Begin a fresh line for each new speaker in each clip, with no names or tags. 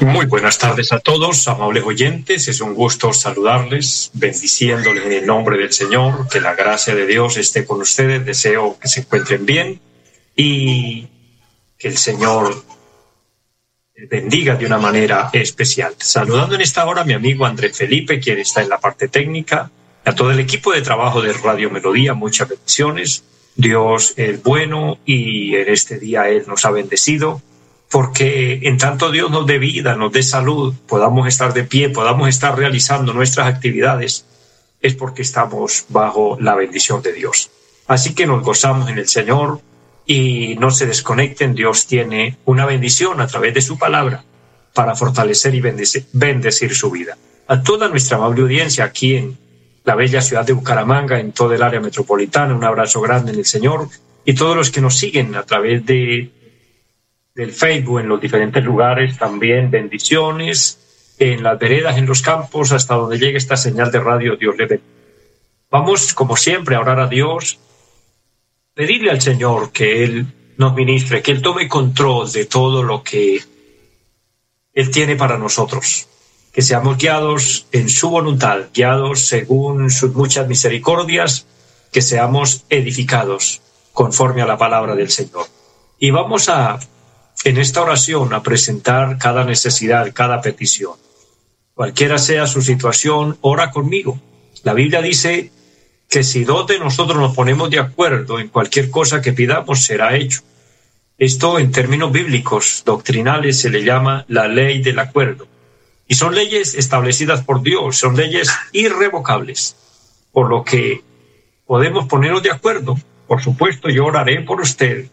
Muy buenas tardes a todos, amables oyentes. Es un gusto saludarles, bendiciéndoles en el nombre del Señor. Que la gracia de Dios esté con ustedes. Deseo que se encuentren bien y que el Señor bendiga de una manera especial. Saludando en esta hora a mi amigo André Felipe, quien está en la parte técnica, a todo el equipo de trabajo de Radio Melodía, muchas bendiciones. Dios es bueno y en este día Él nos ha bendecido porque en tanto Dios nos dé vida, nos dé salud, podamos estar de pie, podamos estar realizando nuestras actividades, es porque estamos bajo la bendición de Dios. Así que nos gozamos en el Señor y no se desconecten, Dios tiene una bendición a través de su palabra para fortalecer y bendecir, su vida. A toda nuestra amable audiencia aquí en la bella ciudad de Bucaramanga, en todo el área metropolitana, un abrazo grande en el Señor y todos los que nos siguen a través de del Facebook en los diferentes lugares, también bendiciones en las veredas, en los campos, hasta donde llegue esta señal de radio, Dios le bendiga. Vamos, como siempre, a orar a Dios, pedirle al Señor que Él nos ministre, que Él tome control de todo lo que Él tiene para nosotros, que seamos guiados en su voluntad, guiados según sus muchas misericordias, que seamos edificados conforme a la palabra del Señor. Y vamos a en esta oración a presentar cada necesidad, cada petición. Cualquiera sea su situación, ora conmigo. La Biblia dice que si dos de nosotros nos ponemos de acuerdo en cualquier cosa que pidamos, será hecho. Esto en términos bíblicos, doctrinales, se le llama la ley del acuerdo. Y son leyes establecidas por Dios, son leyes irrevocables, por lo que podemos ponernos de acuerdo. Por supuesto, yo oraré por usted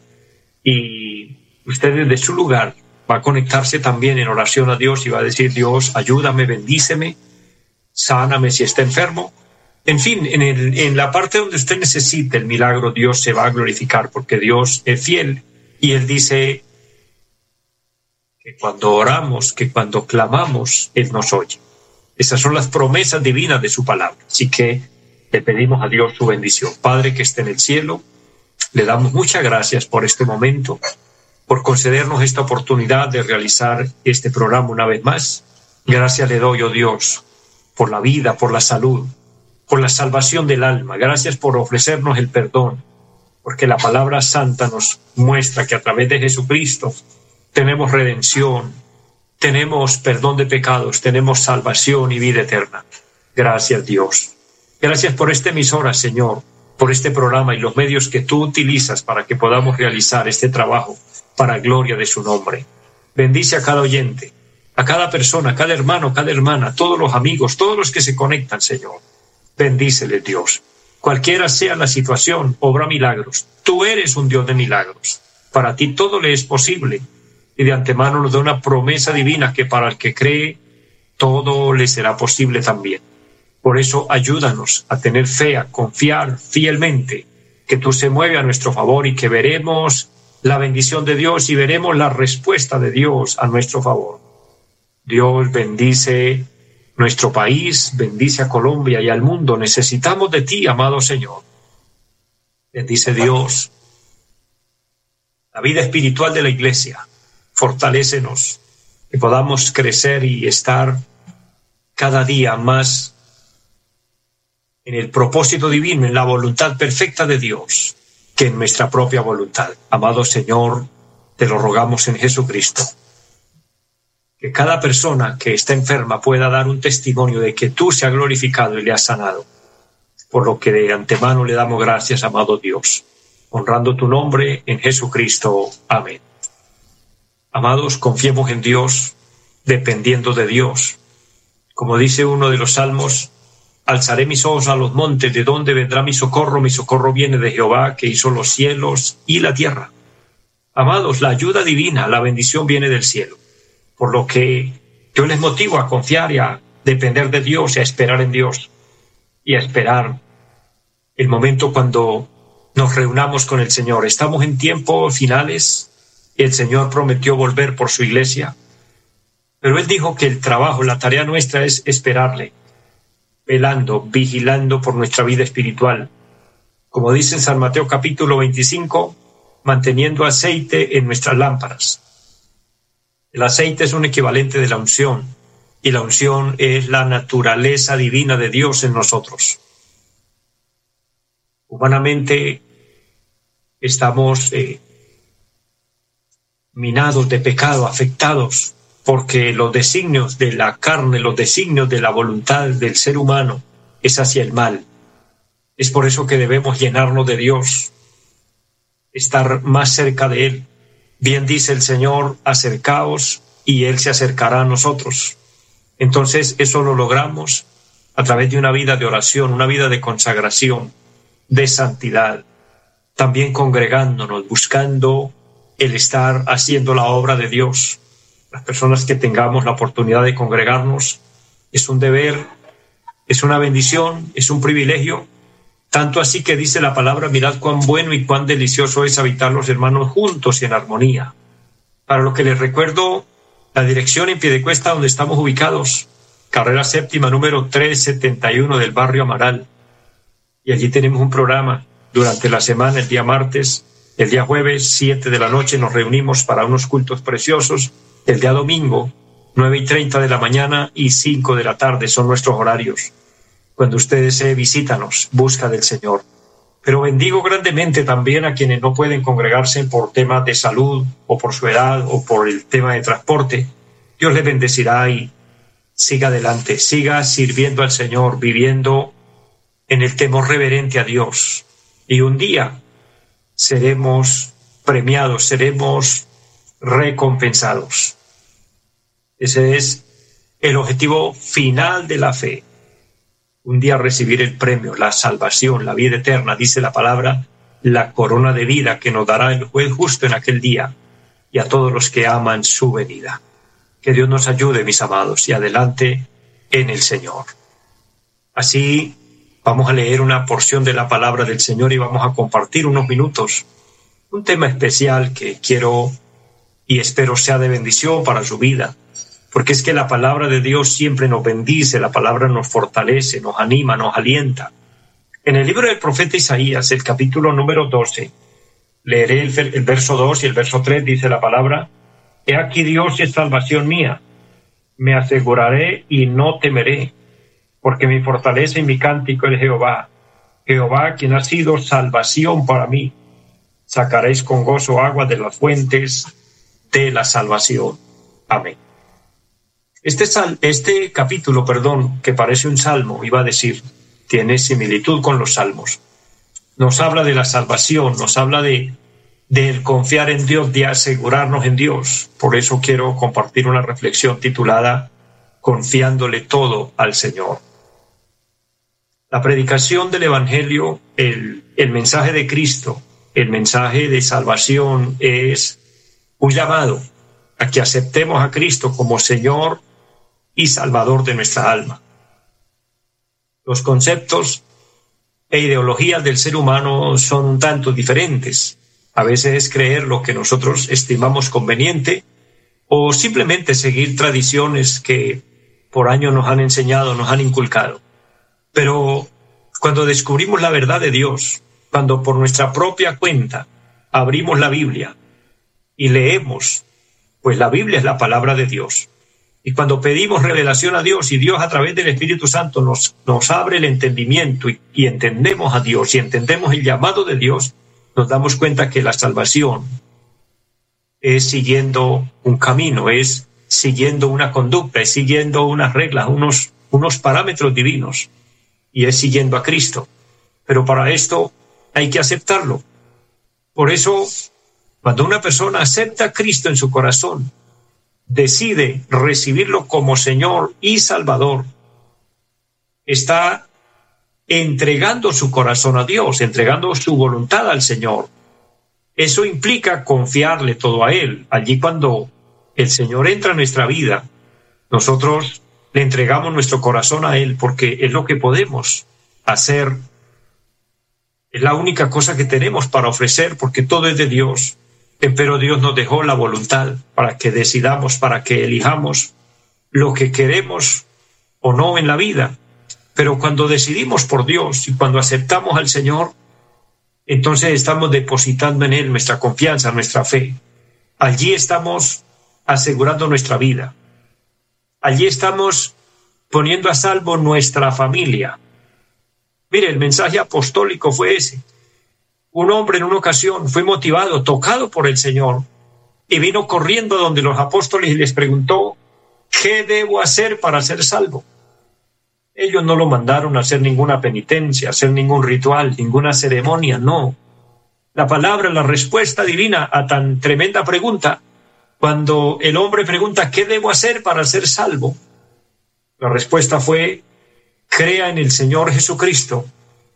y usted desde su lugar va a conectarse también en oración a Dios y va a decir, Dios, ayúdame, bendíceme, sáname si está enfermo. En fin, en, el, en la parte donde usted necesite el milagro, Dios se va a glorificar porque Dios es fiel y Él dice que cuando oramos, que cuando clamamos, Él nos oye. Esas son las promesas divinas de su palabra. Así que le pedimos a Dios su bendición. Padre que esté en el cielo, le damos muchas gracias por este momento por concedernos esta oportunidad de realizar este programa una vez más. Gracias le doy, oh Dios, por la vida, por la salud, por la salvación del alma. Gracias por ofrecernos el perdón, porque la palabra santa nos muestra que a través de Jesucristo tenemos redención, tenemos perdón de pecados, tenemos salvación y vida eterna. Gracias Dios. Gracias por esta emisora, Señor, por este programa y los medios que tú utilizas para que podamos realizar este trabajo para gloria de su nombre. Bendice a cada oyente, a cada persona, a cada hermano, cada hermana, a todos los amigos, todos los que se conectan, Señor. Bendícele, Dios. Cualquiera sea la situación, obra milagros. Tú eres un Dios de milagros. Para ti todo le es posible. Y de antemano nos da una promesa divina que para el que cree, todo le será posible también. Por eso ayúdanos a tener fe, a confiar fielmente que tú se mueve a nuestro favor y que veremos la bendición de Dios y veremos la respuesta de Dios a nuestro favor. Dios bendice nuestro país, bendice a Colombia y al mundo. Necesitamos de ti, amado Señor. Bendice Dios la vida espiritual de la iglesia. Fortalécenos, que podamos crecer y estar cada día más en el propósito divino, en la voluntad perfecta de Dios que en nuestra propia voluntad. Amado Señor, te lo rogamos en Jesucristo. Que cada persona que está enferma pueda dar un testimonio de que tú se has glorificado y le has sanado. Por lo que de antemano le damos gracias, amado Dios, honrando tu nombre en Jesucristo. Amén. Amados, confiemos en Dios, dependiendo de Dios. Como dice uno de los salmos, Alzaré mis ojos a los montes, ¿de dónde vendrá mi socorro? Mi socorro viene de Jehová, que hizo los cielos y la tierra. Amados, la ayuda divina, la bendición viene del cielo. Por lo que yo les motivo a confiar y a depender de Dios y a esperar en Dios y a esperar el momento cuando nos reunamos con el Señor. Estamos en tiempos finales el Señor prometió volver por su iglesia. Pero Él dijo que el trabajo, la tarea nuestra es esperarle, velando, vigilando por nuestra vida espiritual. Como dice en San Mateo capítulo 25, manteniendo aceite en nuestras lámparas. El aceite es un equivalente de la unción y la unción es la naturaleza divina de Dios en nosotros. Humanamente estamos eh, minados de pecado, afectados, porque los designios de la carne, los designios de la voluntad del ser humano es hacia el mal. Es por eso que debemos llenarnos de Dios, estar más cerca de Él. Bien dice el Señor, acercaos y Él se acercará a nosotros. Entonces eso lo logramos a través de una vida de oración, una vida de consagración, de santidad, también congregándonos, buscando el estar haciendo la obra de Dios. Las personas que tengamos la oportunidad de congregarnos es un deber, es una bendición, es un privilegio tanto así que dice la palabra, mirad cuán bueno y cuán delicioso es habitar los hermanos juntos y en armonía. Para lo que les recuerdo, la dirección en Piedecuesta donde estamos ubicados, carrera séptima número 371 del barrio Amaral. Y allí tenemos un programa durante la semana, el día martes, el día jueves, 7 de la noche, nos reunimos para unos cultos preciosos. El día domingo, nueve y treinta de la mañana y 5 de la tarde son nuestros horarios cuando ustedes se visítanos, busca del Señor. Pero bendigo grandemente también a quienes no pueden congregarse por temas de salud o por su edad o por el tema de transporte. Dios les bendecirá y siga adelante, siga sirviendo al Señor, viviendo en el temor reverente a Dios. Y un día seremos premiados, seremos recompensados. Ese es el objetivo final de la fe un día recibir el premio, la salvación, la vida eterna, dice la palabra, la corona de vida que nos dará el juez justo en aquel día y a todos los que aman su venida. Que Dios nos ayude, mis amados, y adelante en el Señor. Así vamos a leer una porción de la palabra del Señor y vamos a compartir unos minutos un tema especial que quiero y espero sea de bendición para su vida. Porque es que la palabra de Dios siempre nos bendice, la palabra nos fortalece, nos anima, nos alienta. En el libro del profeta Isaías, el capítulo número 12, leeré el, verso 2 y el verso 3, dice la palabra, He aquí Dios es salvación mía, me aseguraré y no temeré, porque mi fortaleza y mi cántico es Jehová, Jehová quien ha sido salvación para mí. Sacaréis con gozo agua de las fuentes de la salvación. Amén. Este, este capítulo, perdón, que parece un salmo, iba a decir, tiene similitud con los salmos. Nos habla de la salvación, nos habla de confiar en Dios, de asegurarnos en Dios. Por eso quiero compartir una reflexión titulada Confiándole todo al Señor. La predicación del Evangelio, el, mensaje de Cristo, el mensaje de salvación es un llamado a que aceptemos a Cristo como Señor y Salvador de nuestra alma. Los conceptos e ideologías del ser humano son un tanto diferentes. A veces es creer lo que nosotros estimamos conveniente o simplemente seguir tradiciones que por años nos han enseñado, nos han inculcado. Pero cuando descubrimos la verdad de Dios, cuando por nuestra propia cuenta abrimos la Biblia y leemos, pues la Biblia es la palabra de Dios. Y cuando pedimos revelación a Dios y Dios a través del Espíritu Santo nos, abre el entendimiento y, y entendemos a Dios y entendemos el llamado de Dios, nos damos cuenta que la salvación es siguiendo un camino, es siguiendo una conducta, es siguiendo unas reglas, unos, unos parámetros divinos y es siguiendo a Cristo. Pero para esto hay que aceptarlo. Por eso, cuando una persona acepta a Cristo en su corazón, decide recibirlo como Señor y Salvador, está entregando su corazón a Dios, entregando su voluntad al Señor, eso implica confiarle todo a Él. Allí cuando el Señor entra en nuestra vida, nosotros le entregamos nuestro corazón a Él porque es lo que podemos hacer. Es la única cosa que tenemos para ofrecer porque todo es de Dios. Pero Dios nos dejó la voluntad para que decidamos, para que elijamos lo que queremos o no en la vida. Pero cuando decidimos por Dios y cuando aceptamos al Señor, entonces estamos depositando en Él nuestra confianza, nuestra fe. Allí estamos asegurando nuestra vida. Allí estamos poniendo a salvo nuestra familia. Mire, el mensaje apostólico fue ese. Un hombre en una ocasión fue motivado, tocado por el Señor, y vino corriendo donde los apóstoles y les preguntó, ¿qué debo hacer para ser salvo? Ellos no lo mandaron a hacer ninguna penitencia, a hacer ningún ritual, ninguna ceremonia, no. La palabra, la respuesta divina a tan tremenda pregunta, cuando el hombre pregunta, ¿qué debo hacer para ser salvo? La respuesta fue, crea en el Señor Jesucristo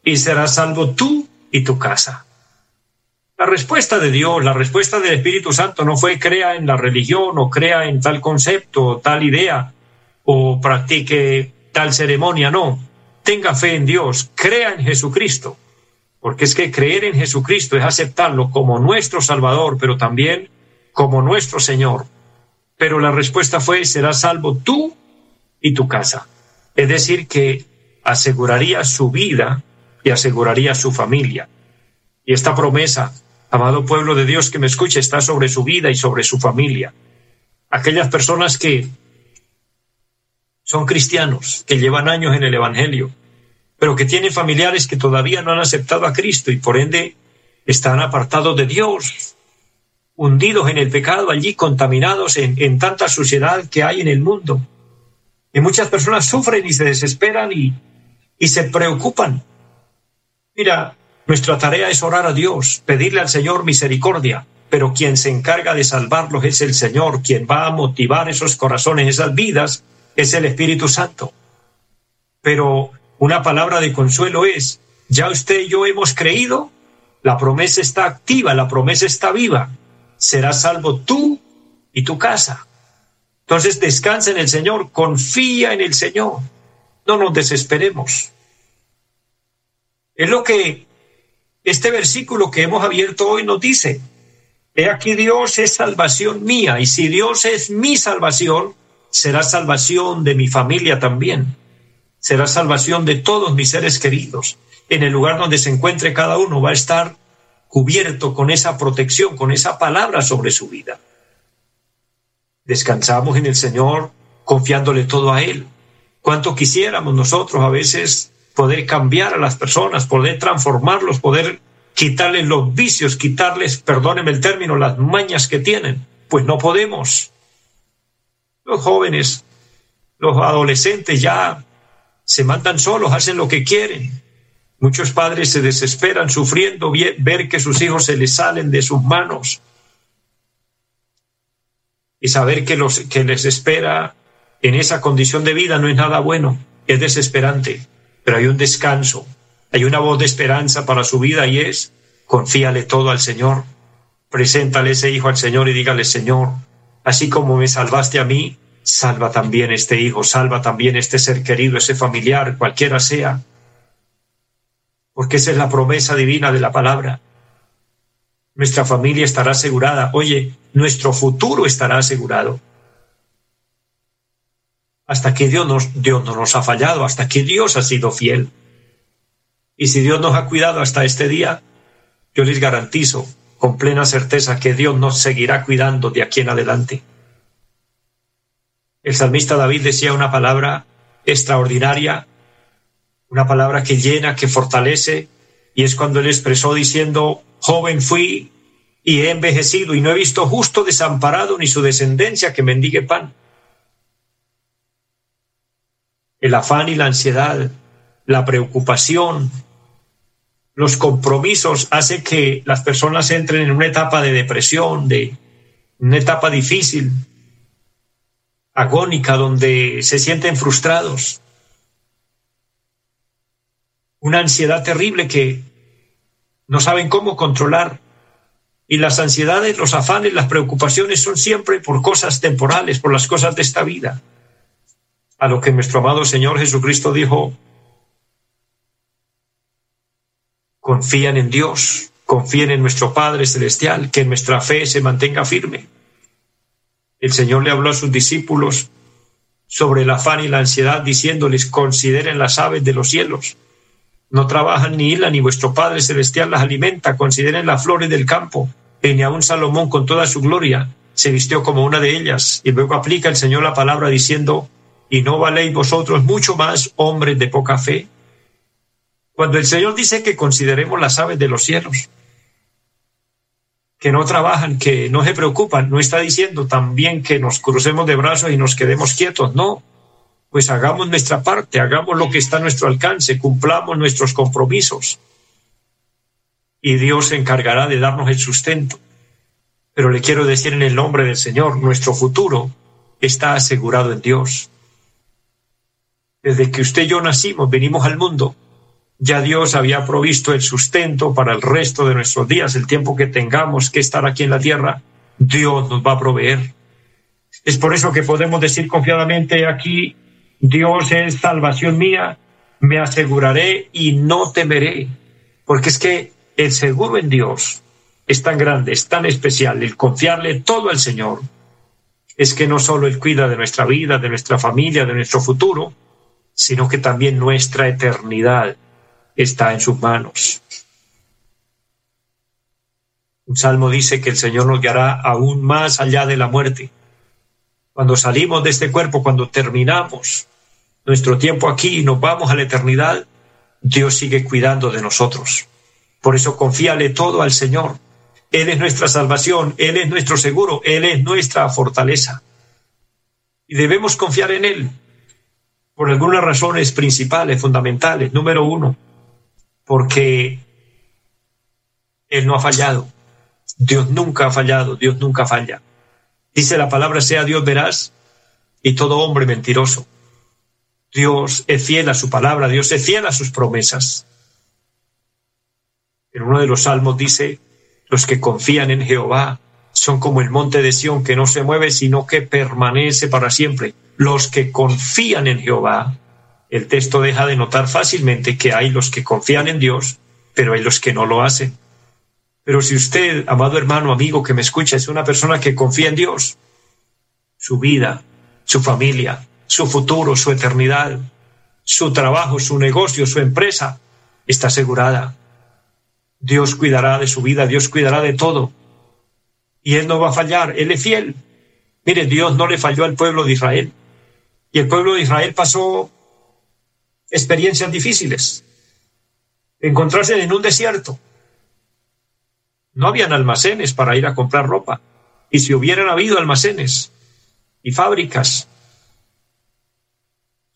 y serás salvo tú y tu casa. La respuesta de Dios, la respuesta del Espíritu Santo no fue crea en la religión o crea en tal concepto, tal idea o practique tal ceremonia, no. Tenga fe en Dios, crea en Jesucristo, porque es que creer en Jesucristo es aceptarlo como nuestro Salvador, pero también como nuestro Señor. Pero la respuesta fue, serás salvo tú y tu casa. Es decir, que aseguraría su vida y aseguraría su familia. Y esta promesa, amado pueblo de Dios que me escuche, está sobre su vida y sobre su familia. Aquellas personas que son cristianos, que llevan años en el Evangelio, pero que tienen familiares que todavía no han aceptado a Cristo y por ende están apartados de Dios, hundidos en el pecado allí, contaminados en, en tanta suciedad que hay en el mundo. Y muchas personas sufren y se desesperan y, y se preocupan. Mira, nuestra tarea es orar a Dios, pedirle al Señor misericordia, pero quien se encarga de salvarlos es el Señor, quien va a motivar esos corazones, esas vidas, es el Espíritu Santo. Pero una palabra de consuelo es, ya usted y yo hemos creído, la promesa está activa, la promesa está viva, serás salvo tú y tu casa. Entonces descansa en el Señor, confía en el Señor, no nos desesperemos. Es lo que este versículo que hemos abierto hoy nos dice. He aquí Dios es salvación mía, y si Dios es mi salvación, será salvación de mi familia también, será salvación de todos mis seres queridos. En el lugar donde se encuentre cada uno va a estar cubierto con esa protección, con esa palabra sobre su vida. Descansamos en el Señor confiándole todo a Él. Cuánto quisiéramos nosotros a veces poder cambiar a las personas, poder transformarlos, poder quitarles los vicios, quitarles, perdónenme el término, las mañas que tienen. Pues no podemos. Los jóvenes, los adolescentes ya se mandan solos, hacen lo que quieren. Muchos padres se desesperan sufriendo ver que sus hijos se les salen de sus manos y saber que, los, que les espera en esa condición de vida no es nada bueno, es desesperante, pero hay un descanso, hay una voz de esperanza para su vida y es confíale todo al Señor, preséntale ese hijo al Señor y dígale, Señor, Así como me salvaste a mí, salva también este hijo, salva también este ser querido, ese familiar, cualquiera sea. Porque esa es la promesa divina de la palabra. Nuestra familia estará asegurada. Oye, nuestro futuro estará asegurado. Hasta que Dios, nos, no nos ha fallado, hasta que Dios ha sido fiel. Y si Dios nos ha cuidado hasta este día, yo les garantizo con plena certeza que Dios nos seguirá cuidando de aquí en adelante. El salmista David decía una palabra extraordinaria, una palabra que llena, que fortalece, y es cuando él expresó diciendo, joven fui y he envejecido y no he visto justo desamparado ni su descendencia que mendigue pan. El afán y la ansiedad, la preocupación, los compromisos hace que las personas entren en una etapa de depresión, de una etapa difícil, agónica, donde se sienten frustrados. Una ansiedad terrible que no saben cómo controlar. Y las ansiedades, los afanes, las preocupaciones son siempre por cosas temporales, por las cosas de esta vida. A lo que nuestro amado Señor Jesucristo dijo, confían en Dios, confíen en nuestro Padre Celestial, que nuestra fe se mantenga firme. El Señor le habló a sus discípulos sobre el afán y la ansiedad, diciéndoles, consideren las aves de los cielos. No trabajan ni hilan, ni vuestro Padre Celestial las alimenta. Consideren las flores del campo. ni aun Salomón con toda su gloria se vistió como una de ellas. Y luego aplica el Señor la palabra diciendo, y no valéis vosotros mucho más, hombres de poca fe. Cuando el Señor dice que consideremos las aves de los cielos, que no trabajan, que no se preocupan, no está diciendo también que nos crucemos de brazos y nos quedemos quietos, no. Pues hagamos nuestra parte, hagamos lo que está a nuestro alcance, cumplamos nuestros compromisos. Y Dios se encargará de darnos el sustento. Pero le quiero decir en el nombre del Señor, nuestro futuro está asegurado en Dios. Desde que usted y yo nacimos, venimos al mundo, ya Dios había provisto el sustento para el resto de nuestros días, el tiempo que tengamos que estar aquí en la tierra, Dios nos va a proveer. Es por eso que podemos decir confiadamente aquí, Dios es salvación mía, me aseguraré y no temeré, porque es que el seguro en Dios es tan grande, es tan especial, el confiarle todo al Señor, es que no solo Él cuida de nuestra vida, de nuestra familia, de nuestro futuro, sino que también nuestra eternidad está en sus manos. Un salmo dice que el Señor nos guiará aún más allá de la muerte. Cuando salimos de este cuerpo, cuando terminamos nuestro tiempo aquí y nos vamos a la eternidad, Dios sigue cuidando de nosotros. Por eso confíale todo al Señor. Él es nuestra salvación, Él es nuestro seguro, Él es nuestra fortaleza. Y debemos confiar en Él por algunas razones principales, fundamentales. Número uno, porque Él no ha fallado. Dios nunca ha fallado, Dios nunca falla. Dice la palabra, sea Dios veraz y todo hombre mentiroso. Dios es fiel a su palabra, Dios es fiel a sus promesas. En uno de los salmos dice, los que confían en Jehová son como el monte de Sión que no se mueve, sino que permanece para siempre. Los que confían en Jehová el texto deja de notar fácilmente que hay los que confían en Dios, pero hay los que no lo hacen. Pero si usted, amado hermano, amigo que me escucha, es una persona que confía en Dios, su vida, su familia, su futuro, su eternidad, su trabajo, su negocio, su empresa, está asegurada. Dios cuidará de su vida, Dios cuidará de todo. Y Él no va a fallar, Él es fiel. Mire, Dios no le falló al pueblo de Israel. Y el pueblo de Israel pasó experiencias difíciles. Encontrarse en un desierto. No habían almacenes para ir a comprar ropa. Y si hubieran habido almacenes y fábricas,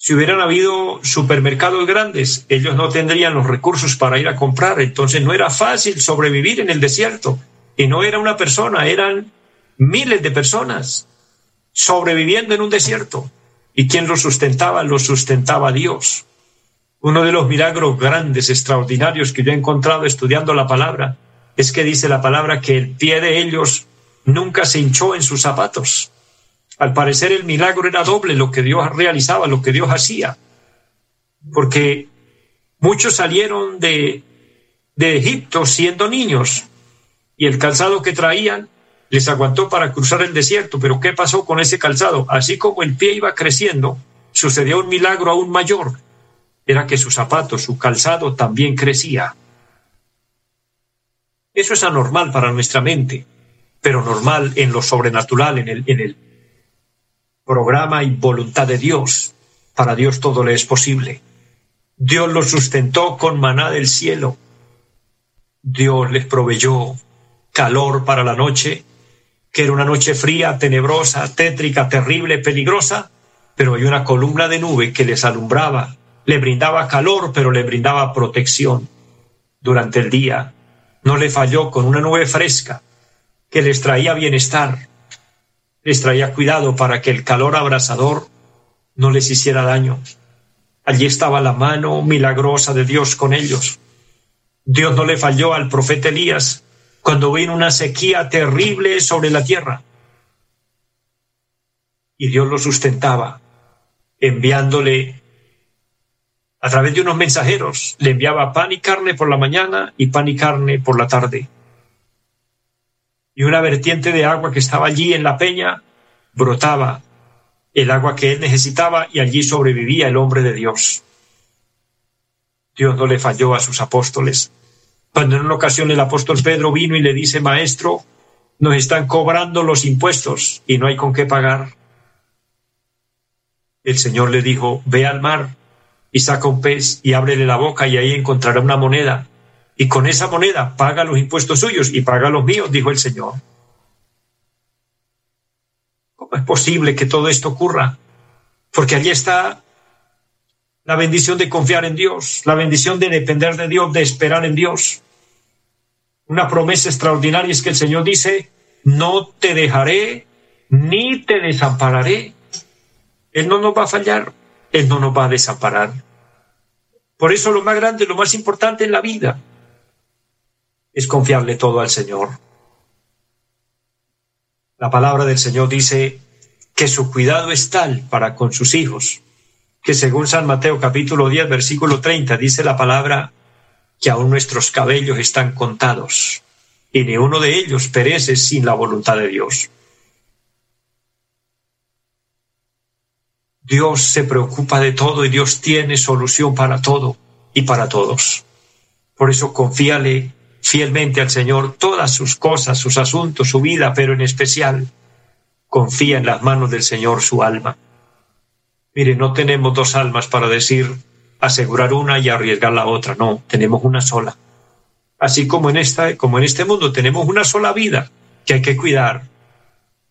si hubieran habido supermercados grandes, ellos no tendrían los recursos para ir a comprar. Entonces no era fácil sobrevivir en el desierto. Y no era una persona, eran miles de personas sobreviviendo en un desierto. ¿Y quién los sustentaba? Los sustentaba Dios. Uno de los milagros grandes, extraordinarios que yo he encontrado estudiando la palabra es que dice la palabra que el pie de ellos nunca se hinchó en sus zapatos. Al parecer el milagro era doble lo que Dios realizaba, lo que Dios hacía. Porque muchos salieron de, de Egipto siendo niños y el calzado que traían les aguantó para cruzar el desierto. Pero ¿qué pasó con ese calzado? Así como el pie iba creciendo, sucedió un milagro aún mayor era que su zapato, su calzado también crecía. Eso es anormal para nuestra mente, pero normal en lo sobrenatural, en en el programa y voluntad de Dios. Para Dios todo le es posible. Dios los sustentó con maná del cielo. Dios les proveyó calor para la noche, que era una noche fría, tenebrosa, tétrica, terrible, peligrosa, pero hay una columna de nube que les alumbraba le brindaba calor, pero le brindaba protección durante el día. No le falló con una nube fresca que les traía bienestar, les traía cuidado para que el calor abrasador no les hiciera daño. Allí estaba la mano milagrosa de Dios con ellos. Dios no le falló al profeta Elías cuando vino una sequía terrible sobre la tierra. Y Dios lo sustentaba, enviándole a través de unos mensajeros, le enviaba pan y carne por la mañana y pan y carne por la tarde. Y una vertiente de agua que estaba allí en la peña brotaba el agua que él necesitaba y allí sobrevivía el hombre de Dios. Dios no le falló a sus apóstoles. Cuando en una ocasión el apóstol Pedro vino y le dice, Maestro, nos están cobrando los impuestos y no hay con qué pagar. El Señor le dijo, ve al mar y saca un pez y ábrele la boca y ahí encontrará una moneda. Y con esa moneda paga los impuestos suyos y paga los míos, dijo el Señor. ¿Cómo es posible que todo esto ocurra? Porque allí está la bendición de confiar en Dios, la bendición de depender de Dios, de esperar en Dios. Una promesa extraordinaria es que el Señor dice, no te dejaré ni te desampararé. Él no nos va a fallar, Él no nos va a desamparar. Por eso lo más grande, lo más importante en la vida es confiarle todo al Señor. La palabra del Señor dice que su cuidado es tal para con sus hijos que según San Mateo capítulo 10 versículo 30 dice la palabra que aún nuestros cabellos están contados y ni uno de ellos perece sin la voluntad de Dios. Dios se preocupa de todo y Dios tiene solución para todo y para todos. Por eso confíale fielmente al Señor todas sus cosas, sus asuntos, su vida, pero en especial confía en las manos del Señor su alma. Mire, no tenemos dos almas para decir asegurar una y arriesgar la otra, no, tenemos una sola. Así como en esta, como en este mundo tenemos una sola vida que hay que cuidar,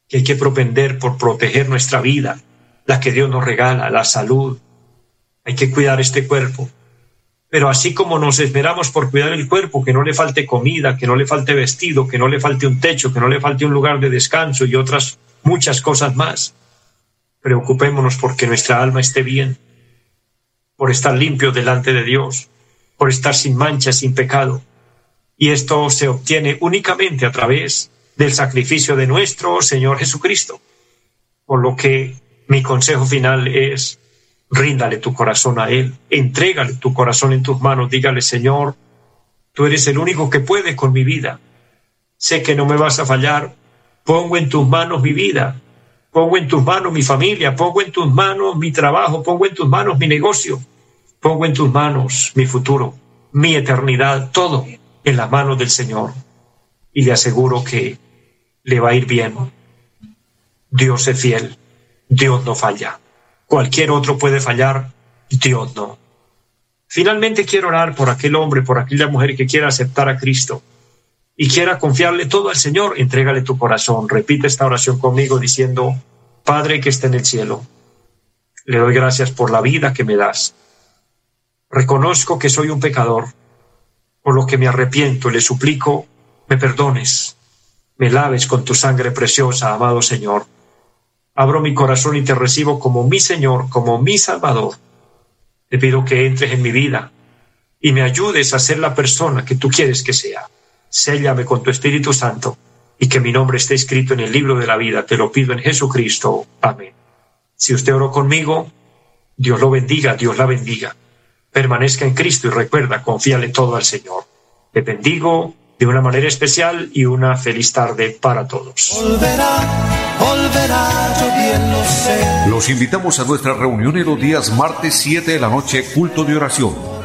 que hay que propender por proteger nuestra vida, la que Dios nos regala, la salud. Hay que cuidar este cuerpo. Pero así como nos esmeramos por cuidar el cuerpo, que no le falte comida, que no le falte vestido, que no le falte un techo, que no le falte un lugar de descanso y otras muchas cosas más, Preocupémonos porque nuestra alma esté bien, por estar limpio delante de Dios, por estar sin mancha, sin pecado. Y esto se obtiene únicamente a través del sacrificio de nuestro Señor Jesucristo. Por lo que mi consejo final es, ríndale tu corazón a Él, entrégale tu corazón en tus manos, dígale, Señor, tú eres el único que puede con mi vida. Sé que no me vas a fallar, pongo en tus manos mi vida, Pongo en tus manos mi familia, pongo en tus manos mi trabajo, pongo en tus manos mi negocio, pongo en tus manos mi futuro, mi eternidad, todo en las manos del Señor. Y le aseguro que le va a ir bien. Dios es fiel, Dios no falla. Cualquier otro puede fallar, Dios no. Finalmente quiero orar por aquel hombre, por aquella mujer que quiera aceptar a Cristo y quiera confiarle todo al Señor, entrégale tu corazón. Repite esta oración conmigo diciendo, Padre que está en el cielo, le doy gracias por la vida que me das. Reconozco que soy un pecador, por lo que me arrepiento le suplico, me perdones, me laves con tu sangre preciosa, amado Señor. Abro mi corazón y te recibo como mi Señor, como mi Salvador. Te pido que entres en mi vida y me ayudes a ser la persona que tú quieres que sea séllame con tu Espíritu Santo y que mi nombre esté escrito en el libro de la vida. Te lo pido en Jesucristo. Amén. Si usted oró conmigo, Dios lo bendiga, Dios la bendiga. Permanezca en Cristo y recuerda, confíale todo al Señor. Te bendigo de una manera especial y una feliz tarde para todos.
Los invitamos a nuestra reunión en los días martes 7 de la noche, culto de oración